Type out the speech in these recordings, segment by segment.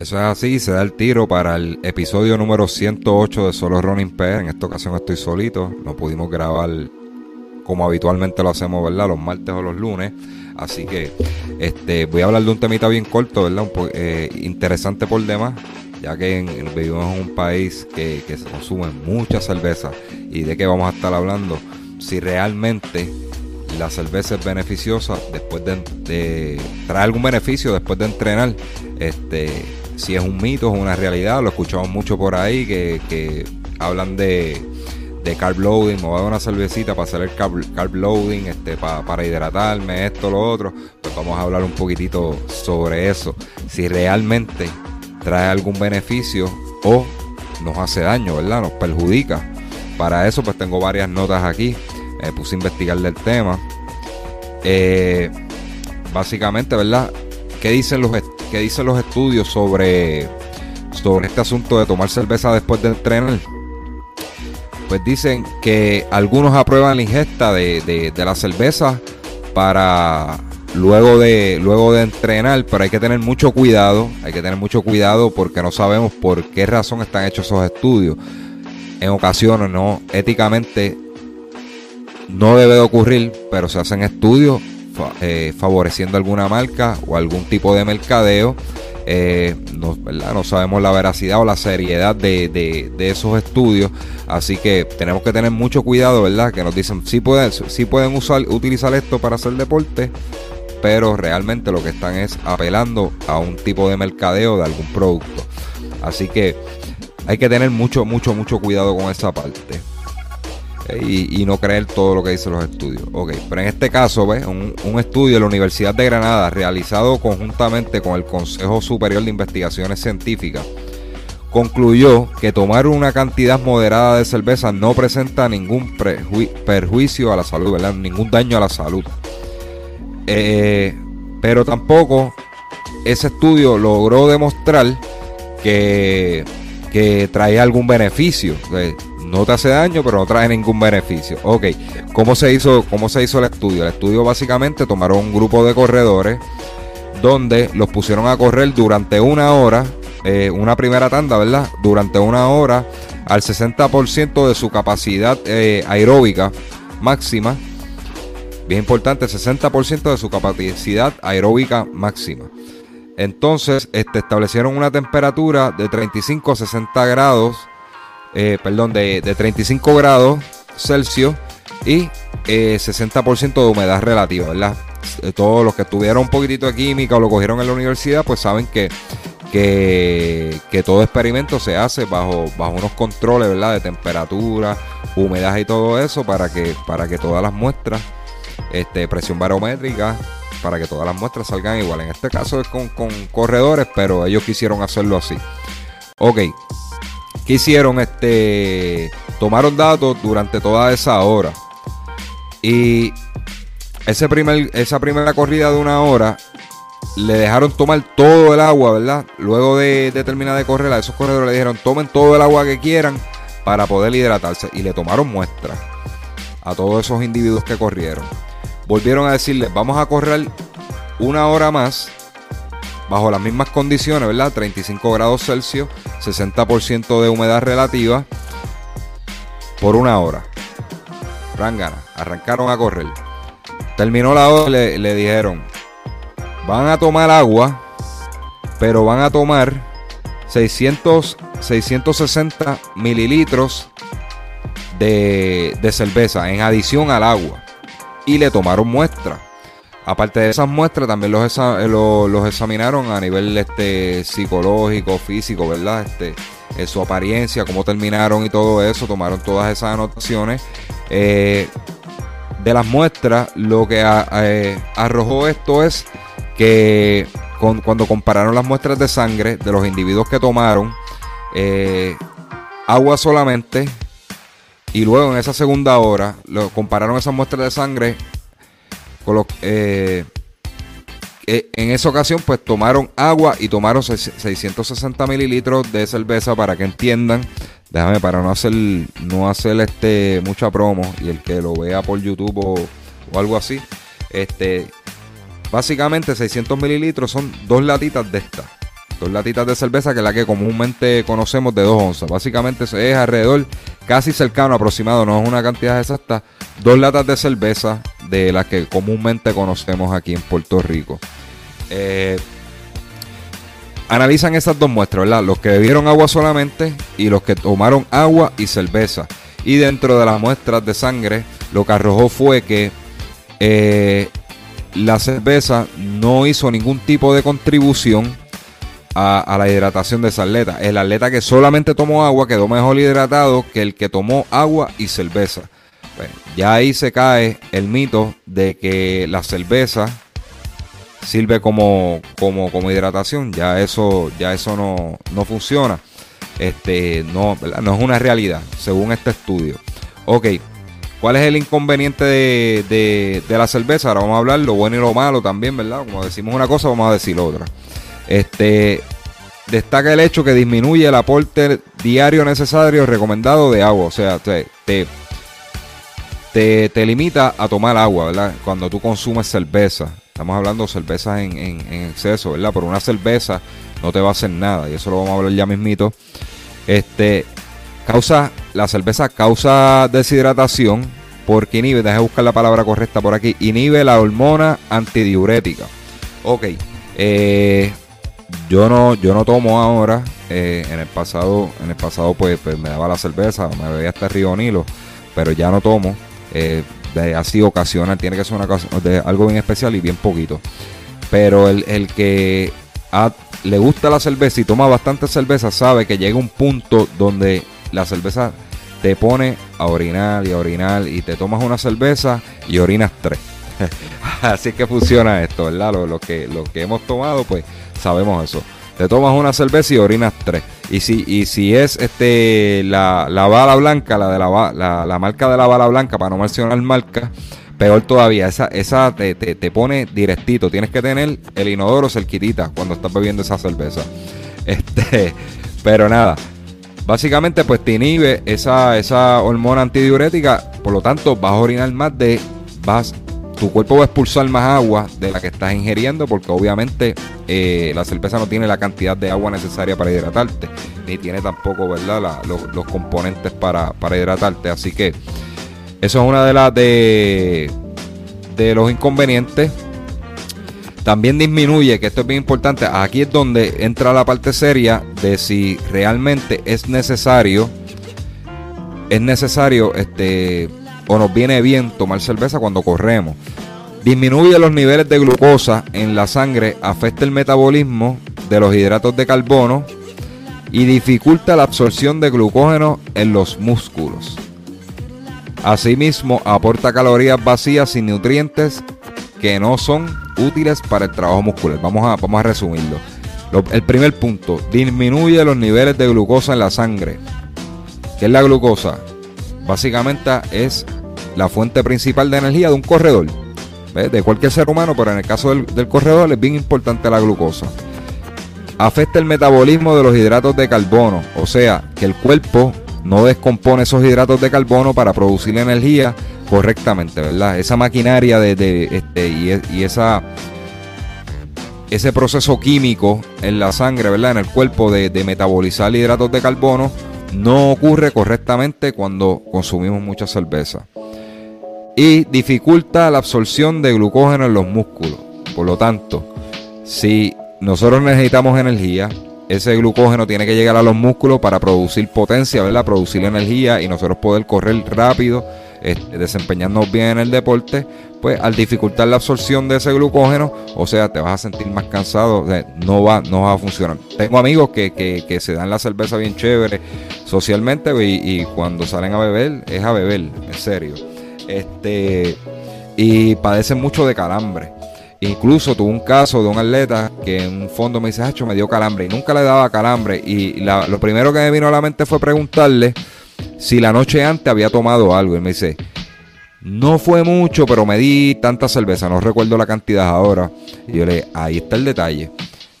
Eso es así, se da el tiro para el episodio número 108 de Solo Running PR. En esta ocasión estoy solito, no pudimos grabar como habitualmente lo hacemos, ¿verdad? Los martes o los lunes. Así que este, voy a hablar de un temita bien corto, ¿verdad? Un eh, interesante por demás, ya que vivimos en un país que, se consume mucha cerveza. ¿Y de qué vamos a estar hablando? Si realmente la cerveza es beneficiosa después de, de trae algún beneficio después de entrenar. Este, si es un mito, es una realidad, lo escuchamos mucho por ahí que, hablan de, de carb loading, me voy a dar una cervecita para hacer el carb, loading, este, para hidratarme, esto, lo otro, pues vamos a hablar un poquitito sobre eso, si realmente trae algún beneficio o nos hace daño, ¿verdad? Nos perjudica. Para eso pues tengo varias notas aquí, me puse a investigar del tema. Eh, básicamente, ¿verdad? ¿Qué dicen los, qué dicen los estudios sobre, sobre este asunto de tomar cerveza después de entrenar? Pues dicen que algunos aprueban la ingesta de, la cerveza para luego de, luego de entrenar, pero hay que tener mucho cuidado, hay que tener mucho cuidado porque no sabemos por qué razón están hechos esos estudios. En ocasiones, no, éticamente no debe de ocurrir, pero se hacen estudios eh, favoreciendo alguna marca o algún tipo de mercadeo. Eh, no, no, sabemos la veracidad o la seriedad de, esos estudios, así que tenemos que tener mucho cuidado, ¿verdad? Que nos dicen si pueden, sí pueden usar, utilizar esto para hacer deporte, pero realmente lo que están es apelando a un tipo de mercadeo de algún producto. Así que hay que tener mucho, mucho, mucho cuidado con esa parte y, no creer todo lo que dicen los estudios. Ok, pero en este caso, ¿ves? Un, estudio de la Universidad de Granada realizado conjuntamente con el Consejo Superior de Investigaciones Científicas concluyó que tomar una cantidad moderada de cerveza no presenta ningún perjuicio a la salud, ¿verdad? Ningún daño a la salud. Eh, pero tampoco ese estudio logró demostrar que, que traía algún beneficio no te hace daño, pero no trae ningún beneficio. Ok, ¿cómo se hizo, cómo se hizo el estudio? El estudio básicamente tomaron un grupo de corredores donde los pusieron a correr durante una hora, eh, una primera tanda, ¿verdad? Durante una hora al 60% de su capacidad eh, aeróbica máxima. Bien importante, 60% de su capacidad aeróbica máxima. Entonces, este, establecieron una temperatura de 35 a 60 grados eh, perdón, de, 35 grados Celsius y 60% eh, de humedad relativa, ¿verdad? Eh, todos los que tuvieron un poquitito de química o lo cogieron en la universidad, pues saben que, que, todo experimento se hace bajo, bajo unos controles, ¿verdad? De temperatura, humedad y todo eso para que, para que todas las muestras, este, presión barométrica, para que todas las muestras salgan igual. En este caso es con, con corredores, pero ellos quisieron hacerlo así. Ok, ¿Qué hicieron? Este, tomaron datos durante toda esa hora. Y ese primer, esa primera corrida de una hora le dejaron tomar todo el agua, ¿verdad? Luego de, terminar de correr, a esos corredores le dijeron tomen todo el agua que quieran para poder hidratarse. Y le tomaron muestras a todos esos individuos que corrieron. Volvieron a decirles, vamos a correr una hora más bajo las mismas condiciones, ¿verdad? 35 grados Celsius, 60% de humedad relativa por una hora. Rangana, arrancaron a correr. Terminó la hora le, dijeron, van a tomar agua, pero van a tomar 600, 660 mililitros de cerveza en adición al agua. Y le tomaron muestra Aparte de esas muestras, también los, eh, los, examinaron a nivel este, psicológico, físico, ¿verdad? Este, eh, su apariencia, cómo terminaron y todo eso, tomaron todas esas anotaciones. Eh, de las muestras, lo que arrojó esto es que cuando compararon las muestras de sangre de los individuos que tomaron agua solamente y luego en esa segunda hora lo, compararon esas muestras de sangre eh, eh, en esa ocasión pues tomaron agua y tomaron 660 mililitros de cerveza para que entiendan. Déjame para no hacer no hacer este mucha promo y el que lo vea por YouTube o, o algo así este básicamente 600 mililitros son dos latitas de esta dos latitas de cerveza que es la que comúnmente conocemos de 2 onzas básicamente es alrededor casi cercano aproximado no es una cantidad exacta dos latas de cerveza de las que comúnmente conocemos aquí en Puerto Rico eh, analizan esas dos muestras, ¿verdad? Los que bebieron agua solamente y los que tomaron agua y cerveza. Y dentro de las muestras de sangre, lo que arrojó fue que eh, la cerveza no hizo ningún tipo de contribución a, la hidratación de esa atleta. El atleta que solamente tomó agua quedó mejor hidratado que el que tomó agua y cerveza. ya ahí se cae el mito de que la cerveza sirve como, como, como hidratación, ya eso, ya eso no, no funciona. Este, no, no es una realidad, según este estudio. Ok, ¿cuál es el inconveniente de, de, la cerveza? Ahora vamos a hablar lo bueno y lo malo también, ¿verdad? Como decimos una cosa, vamos a decir otra. Este, destaca el hecho que disminuye el aporte diario necesario recomendado de agua. O sea, te, te, te, limita a tomar agua, ¿verdad? Cuando tú consumes cerveza. Estamos hablando de cervezas en, en, exceso, ¿verdad? Por una cerveza no te va a hacer nada. Y eso lo vamos a hablar ya mismito. Este, causa, la cerveza causa deshidratación porque inhibe, déjame buscar la palabra correcta por aquí, inhibe la hormona antidiurética. Ok, eh, yo no, yo no tomo ahora. Eh, en el pasado, en el pasado pues, pues, me daba la cerveza, me bebía hasta Río Nilo, pero ya no tomo. Eh, así ocasional, tiene que ser una de algo bien especial y bien poquito. Pero el, que le gusta la cerveza y toma bastante cerveza sabe que llega un punto donde la cerveza te pone a orinar y a orinar y te tomas una cerveza y orinas tres. Así que funciona esto, ¿verdad? Lo, que, lo que hemos tomado, pues sabemos eso. Te tomas una cerveza y orinas tres. Y si, y si es este la, la bala blanca, la de la, la, marca de la bala blanca, para no mencionar marca, peor todavía, esa, esa te, te, pone directito. Tienes que tener el inodoro cerquitita cuando estás bebiendo esa cerveza. Este, pero nada. Básicamente, pues te inhibe esa, esa hormona antidiurética. Por lo tanto, vas a orinar más de. Vas tu cuerpo va a expulsar más agua de la que estás ingiriendo porque obviamente eh, la cerveza no tiene la cantidad de agua necesaria para hidratarte, ni tiene tampoco ¿verdad? los, componentes para, hidratarte. Así que eso es una de las de, de los inconvenientes. También disminuye, que esto es bien importante, aquí es donde entra la parte seria de si realmente es necesario, es necesario este o nos viene bien tomar cerveza cuando corremos. Disminuye los niveles de glucosa en la sangre, afecta el metabolismo de los hidratos de carbono y dificulta la absorción de glucógeno en los músculos. Asimismo, aporta calorías vacías sin nutrientes que no son útiles para el trabajo muscular. Vamos a, vamos a resumirlo. el primer punto, disminuye los niveles de glucosa en la sangre. ¿Qué es la glucosa? Básicamente es la fuente principal de energía de un corredor, de cualquier ser humano, pero en el caso del, corredor es bien importante la glucosa. Afecta el metabolismo de los hidratos de carbono, o sea, que el cuerpo no descompone esos hidratos de carbono para producir energía correctamente, ¿verdad? Esa maquinaria este, y, esa ese proceso químico en la sangre, ¿verdad? En el cuerpo de, de, metabolizar hidratos de carbono no ocurre correctamente cuando consumimos mucha cerveza y dificulta la absorción de glucógeno en los músculos. Por lo tanto, si nosotros necesitamos energía, ese glucógeno tiene que llegar a los músculos para producir potencia, ¿verdad? Producir energía y nosotros poder correr rápido, este, desempeñarnos bien en el deporte, pues al dificultar la absorción de ese glucógeno, o sea, te vas a sentir más cansado, no, va, no va a funcionar. Tengo amigos que, que, que se dan la cerveza bien chévere socialmente y, y cuando salen a beber, es a beber, en serio este y padecen mucho de calambre. Incluso tuve un caso de un atleta que en un fondo me dice, Hacho, me dio calambre y nunca le daba calambre. Y lo primero que me vino a la mente fue preguntarle si la noche antes había tomado algo. Y me dice, no fue mucho, pero me di tanta cerveza, no recuerdo la cantidad ahora. Y yo le ahí está el detalle.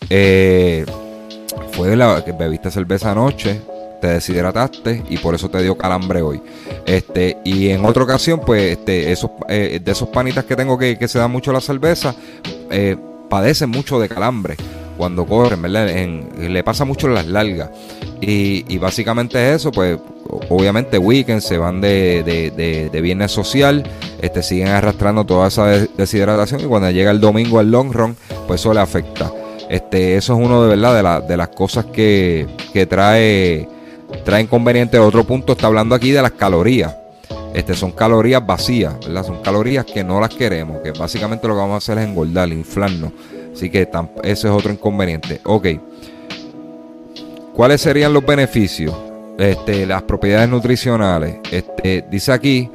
Eh, fue la que bebiste cerveza anoche, te deshidrataste y por eso te dio calambre hoy. Este, y en otra ocasión, pues, este, esos, eh, de esos panitas que tengo que, se dan mucho la cerveza, eh, padecen mucho de calambre cuando corren, ¿verdad? le pasa mucho en las largas. Y, básicamente es eso, pues obviamente weekend se van de, de, de, viernes social, este, siguen arrastrando toda esa deshidratación y cuando llega el domingo al long run, pues eso le afecta. Este, eso es uno de verdad de, de las cosas que, que trae trae inconveniente. Otro punto está hablando aquí de las calorías. Este, son calorías vacías, ¿verdad? Son calorías que no las queremos, que básicamente lo que vamos a hacer es engordar, inflarnos. Así que ese es otro inconveniente. Ok. ¿Cuáles serían los beneficios? Este, las propiedades nutricionales. Este, dice aquí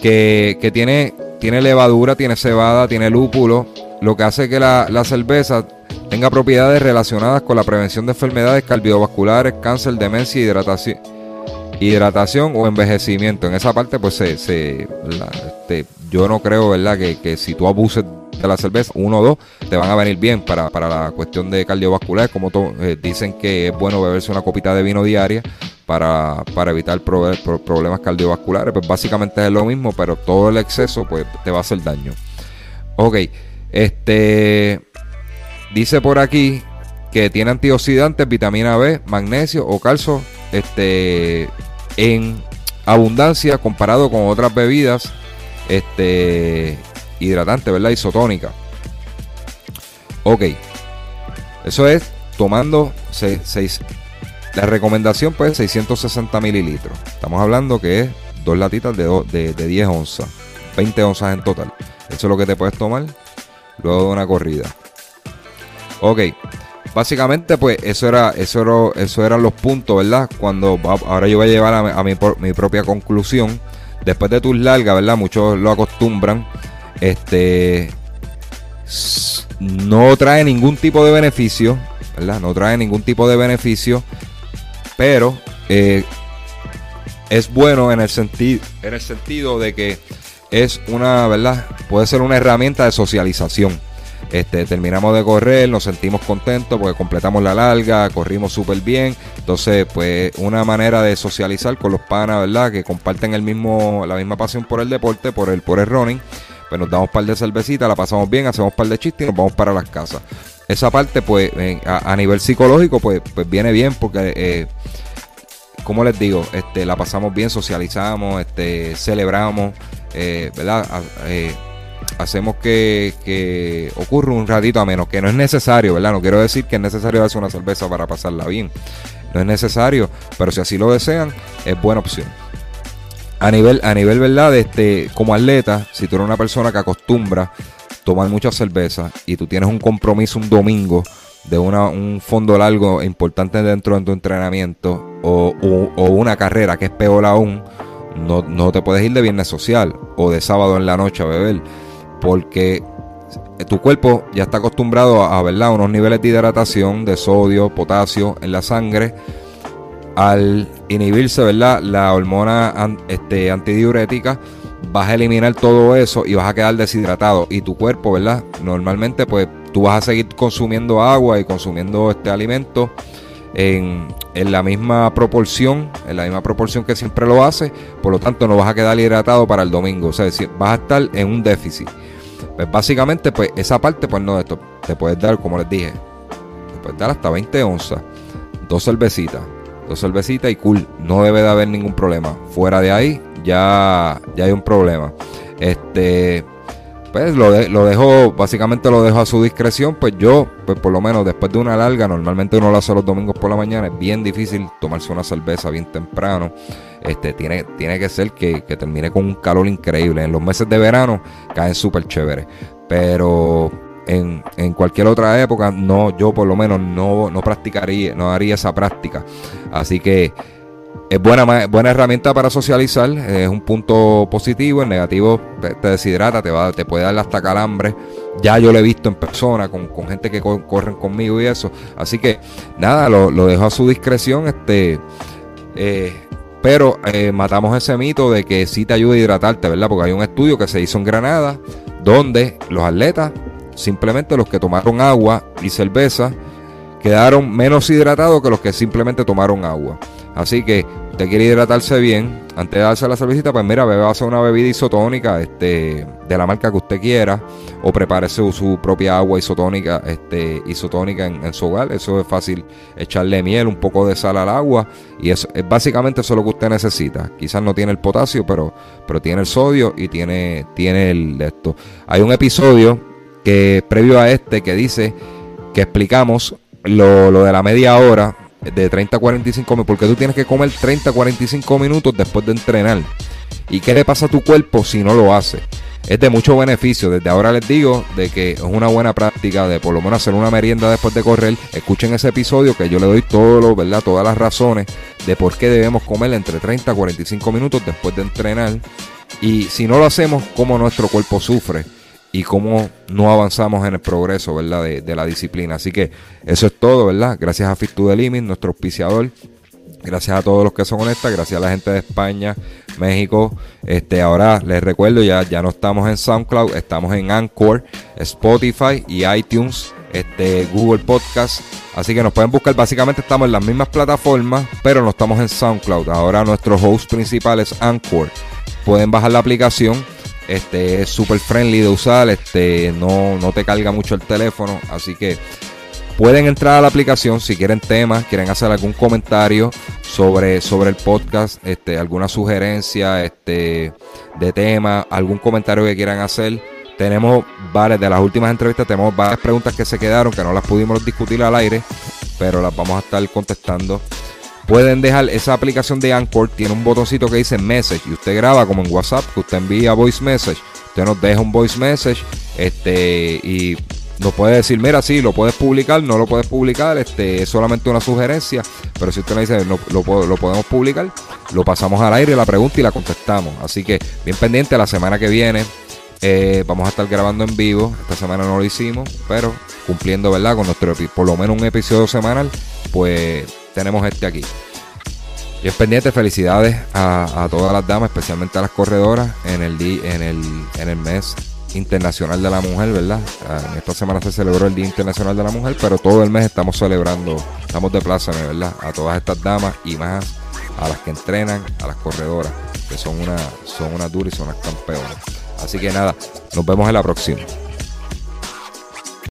que, tiene, tiene levadura, tiene cebada, tiene lúpulo, lo que hace que la, la cerveza tenga propiedades relacionadas con la prevención de enfermedades cardiovasculares, cáncer, demencia, hidratación, o envejecimiento. En esa parte, pues se, este, yo no creo, ¿verdad?, que, si tú abuses de la cerveza, uno o dos, te van a venir bien para, la cuestión de cardiovascular, como eh, dicen que es bueno beberse una copita de vino diaria para, evitar problemas cardiovasculares, pues básicamente es lo mismo, pero todo el exceso pues te va a hacer daño. Ok, este Dice por aquí que tiene antioxidantes, vitamina B, magnesio o calcio este, en abundancia comparado con otras bebidas este, hidratantes, ¿verdad? Isotónicas. Ok. Eso es tomando 6, la recomendación pues 660 mililitros. Estamos hablando que es dos latitas de, de, de 10 onzas. 20 onzas en total. Eso es lo que te puedes tomar luego de una corrida. Ok. Básicamente, pues eso era, eso eso eran los puntos, ¿verdad? Cuando ahora yo voy a llevar a, mi, mi, propia conclusión. Después de tus largas, ¿verdad? Muchos lo acostumbran. Este no trae ningún tipo de beneficio, ¿verdad? No trae ningún tipo de beneficio, pero eh, es bueno en el sentido, en el sentido de que es una, ¿verdad? Puede ser una herramienta de socialización. Este, terminamos de correr, nos sentimos contentos porque completamos la larga, corrimos súper bien. Entonces, pues, una manera de socializar con los panas, ¿verdad? Que comparten el mismo, la misma pasión por el deporte, por el, por el running. Pues nos damos un par de cervecitas, la pasamos bien, hacemos un par de chistes y nos vamos para las casas. Esa parte, pues, a, nivel psicológico, pues, pues viene bien porque. Eh, como les digo, este, la pasamos bien, socializamos, este, celebramos, eh, ¿verdad? Eh, hacemos que, ocurra un ratito a menos, que no es necesario, ¿verdad? No quiero decir que es necesario darse una cerveza para pasarla bien. No es necesario, pero si así lo desean, es buena opción. A nivel, a nivel, ¿verdad? Este, como atleta, si tú eres una persona que acostumbra tomar mucha cerveza y tú tienes un compromiso un domingo de una, un fondo largo importante dentro de tu entrenamiento o, o una carrera que es peor aún, no, no, te puedes ir de viernes social o de sábado en la noche a beber porque tu cuerpo ya está acostumbrado a, ¿verdad? unos niveles de hidratación de sodio, potasio en la sangre. Al inhibirse ¿verdad? la hormona este, antidiurética, vas a eliminar todo eso y vas a quedar deshidratado. Y tu cuerpo, ¿verdad? Normalmente, pues tú vas a seguir consumiendo agua y consumiendo este alimento en, en, la misma proporción, en la misma proporción que siempre lo hace. Por lo tanto, no vas a quedar hidratado para el domingo. O sea, vas a estar en un déficit. Pues básicamente, pues esa parte, pues no, esto te puedes dar, como les dije, te puedes dar hasta 20 onzas, dos cervecitas, dos cervecitas y cool, no debe de haber ningún problema. Fuera de ahí, ya, ya hay un problema. Este, pues lo, lo dejo, básicamente lo dejo a su discreción, pues yo, pues por lo menos después de una larga, normalmente uno lo hace los domingos por la mañana, es bien difícil tomarse una cerveza bien temprano. Este, tiene, tiene que ser que, termine con un calor increíble. En los meses de verano caen súper chévere. Pero en, cualquier otra época, no, yo por lo menos no, no practicaría, no haría esa práctica. Así que es buena, buena herramienta para socializar, es un punto positivo, el negativo te, deshidrata, te, va, te puede dar hasta calambre. ya yo lo he visto en persona con, gente que corren conmigo y eso. Así que nada, lo, dejo a su discreción. Este, eh, pero eh, matamos ese mito de que sí te ayuda a hidratarte, ¿verdad? Porque hay un estudio que se hizo en Granada donde los atletas, simplemente los que tomaron agua y cerveza, quedaron menos hidratados que los que simplemente tomaron agua. Así que usted quiere hidratarse bien, antes de darse la cervecita, pues mira, hacer una bebida isotónica este, de la marca que usted quiera, o prepárese su, propia agua isotónica, este, isotónica en, su hogar. Eso es fácil, echarle miel, un poco de sal al agua, y eso es básicamente eso lo que usted necesita. Quizás no tiene el potasio, pero, pero tiene el sodio y tiene, tiene el esto. Hay un episodio que previo a este que dice que explicamos lo, lo de la media hora de 30 a 45 minutos, porque tú tienes que comer 30 a 45 minutos después de entrenar. ¿Y qué le pasa a tu cuerpo si no lo hace? Es de mucho beneficio. Desde ahora les digo de que es una buena práctica de por lo menos hacer una merienda después de correr. Escuchen ese episodio que yo le doy todo lo, ¿verdad? todas las razones de por qué debemos comer entre 30 a 45 minutos después de entrenar. Y si no lo hacemos, cómo nuestro cuerpo sufre y cómo no avanzamos en el progreso, ¿verdad? De, la disciplina. Así que eso es todo, ¿verdad? Gracias a Fit to the Limit, nuestro auspiciador. Gracias a todos los que son honestas, gracias a la gente de España, México. Este, ahora les recuerdo, ya, ya no estamos en SoundCloud, estamos en Anchor, Spotify y iTunes, este, Google Podcast. Así que nos pueden buscar, básicamente estamos en las mismas plataformas, pero no estamos en SoundCloud. Ahora nuestro host principal es Anchor. Pueden bajar la aplicación este es súper friendly de usar, este no, no te carga mucho el teléfono, así que pueden entrar a la aplicación si quieren temas, quieren hacer algún comentario sobre, sobre el podcast, este, alguna sugerencia este, de tema, algún comentario que quieran hacer. Tenemos varias de las últimas entrevistas, tenemos varias preguntas que se quedaron que no las pudimos discutir al aire, pero las vamos a estar contestando pueden dejar esa aplicación de Anchor, tiene un botoncito que dice message y usted graba como en WhatsApp, que usted envía voice message, usted nos deja un voice message este y nos puede decir, mira, sí, lo puedes publicar, no lo puedes publicar, este es solamente una sugerencia, pero si usted nos dice, no, lo, podemos publicar, lo pasamos al aire, la pregunta y la contestamos. Así que bien pendiente, la semana que viene eh, vamos a estar grabando en vivo, esta semana no lo hicimos, pero cumpliendo, ¿verdad? Con nuestro, por lo menos un episodio semanal, pues tenemos este aquí. Y es pendiente, felicidades a, todas las damas, especialmente a las corredoras, en el, en el, en el mes internacional de la mujer, ¿verdad? Ah, en esta semana se celebró el Día Internacional de la Mujer, pero todo el mes estamos celebrando, estamos de plaza, ¿verdad? A todas estas damas y más a las que entrenan, a las corredoras, que son una, son unas duras y son unas campeonas. Así que nada, nos vemos en la próxima.